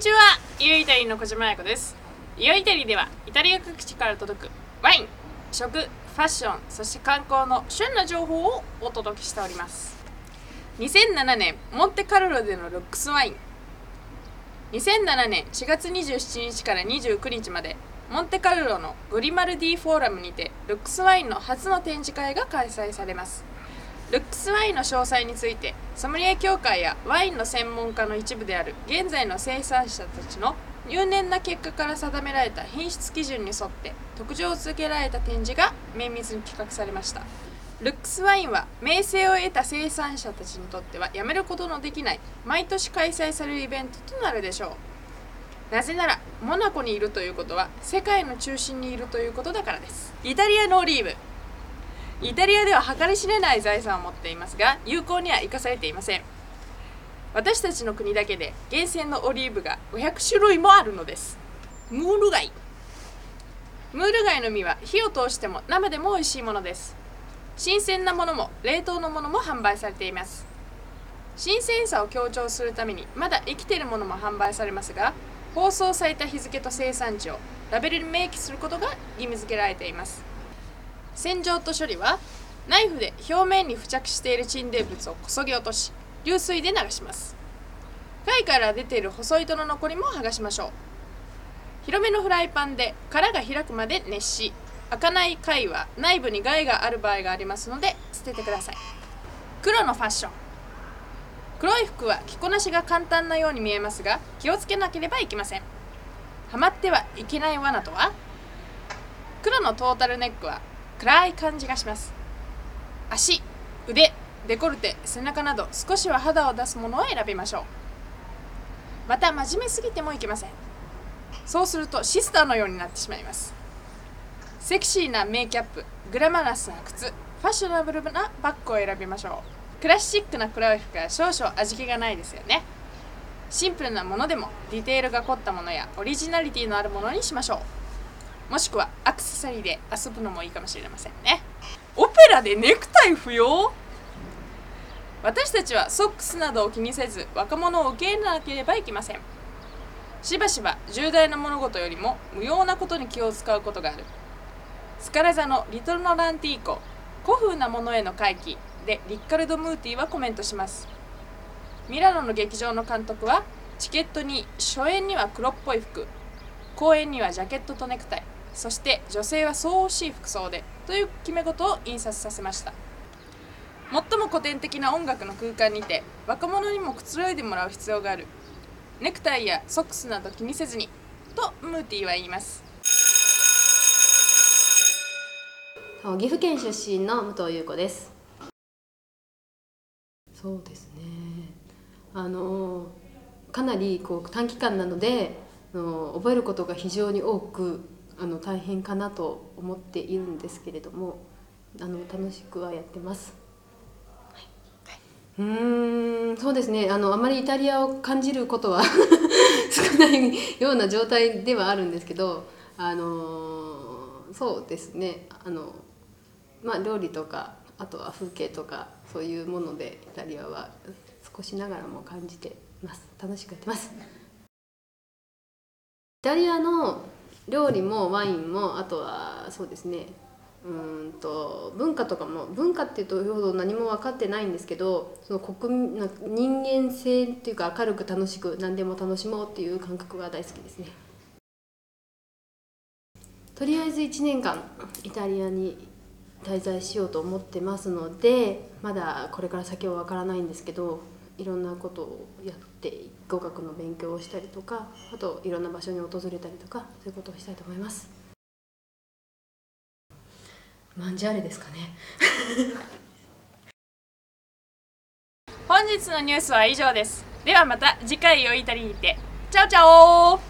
にちはイオイタリの小島彩子です。イオイタリではイタリア各地から届くワイン食ファッションそして観光の旬な情報をお届けしております。2007年モンテカルロでのルックスワイン。2007年4月27日から29日までモンテカルロのグリマルディフォーラムにてルックスワインの初の展示会が開催されます。ルックスワインの詳細についてソムリエ協会やワインの専門家の一部である現在の生産者たちの入念な結果から定められた品質基準に沿って特徴を付けられた展示が綿密に企画されました。ルックスワインは名声を得た生産者たちにとってはやめることのできない毎年開催されるイベントとなるでしょう。なぜならモナコにいるということは世界の中心にいるということだからです。イタリアのオリーブ。イタリアでは計り知れない財産を持っていますが有効には生かされていません。私たちの国だけで厳選のオリーブが500種類もあるのです。ムール貝。ムール貝の実は火を通しても生でも美味しいものです。新鮮なものも冷凍のものも販売されています。新鮮さを強調するためにまだ生きているものも販売されますが包装された日付と生産地をラベルに明記することが義務付けられています。洗浄と処理はナイフで表面に付着している沈殿物をこそぎ落とし流水で流します。貝から出ている細糸の残りも剥がしましょう。広めのフライパンで殻が開くまで熱し開かない貝は内部に害がある場合がありますので捨ててください。黒のファッション。黒い服は着こなしが簡単なように見えますが気をつけなければいけません。はまってはいけない罠とは？黒のトータルネックは暗い感じがします。足腕デコルテ背中など少しは肌を出すものを選びましょう。また真面目すぎてもいけません。そうするとシスターのようになってしまいます。セクシーなメイキャップグラマラスな靴ファッショナブルなバッグを選びましょう。クラシックな黒い服は少々味気がないですよね。シンプルなものでもディテールが凝ったものやオリジナリティのあるものにしましょう。もしくはアクセサリーで遊ぶのもいいかもしれませんね。オペラでネクタイ不要？私たちはソックスなどを気にせず若者を受け入れなければいけません。しばしば重大な物事よりも無用なことに気を使うことがある。スカラ座のリトルノランティーコ古風なものへの回帰でリッカルド・ムーティーはコメントします。ミラノの劇場の監督はチケットに初演には黒っぽい服公演にはジャケットとネクタイ。そして女性はそう惜しい服装でという決め事を印刷させました。最も古典的な音楽の空間にて若者にもくつろいでもらう必要がある。ネクタイやソックスなど気にせずにとムーティーは言います。岐阜県出身の武藤優子です。そうですね。あのかなりこう短期間なのであの覚えることが非常に多くあの大変かなと思っているんですけれどもあの楽しくはやってます。うんそうですね。あのあまりイタリアを感じることは 少ないような状態ではあるんですけどあのそうですね。あのまあ料理とかあとは風景とかそういうものでイタリアは少しながらも感じてます。楽しくやってます。イタリアの料理もワインもあとはそうですねうんと文化とかも文化っていうとほど何も分かってないんですけどその国民人間性っていうか明るく楽しく何でも楽しもうっていう感覚が大好きですね。とりあえず1年間イタリアに滞在しようと思ってますのでまだこれから先は分からないんですけどいろんなことをやって語学の勉強をしたりとかあといろんな場所に訪れたりとかそういうことをしたいと思います。マンジャーレですかね。本日のニュースは以上です。ではまた次回よいたりにて。チャオチャオ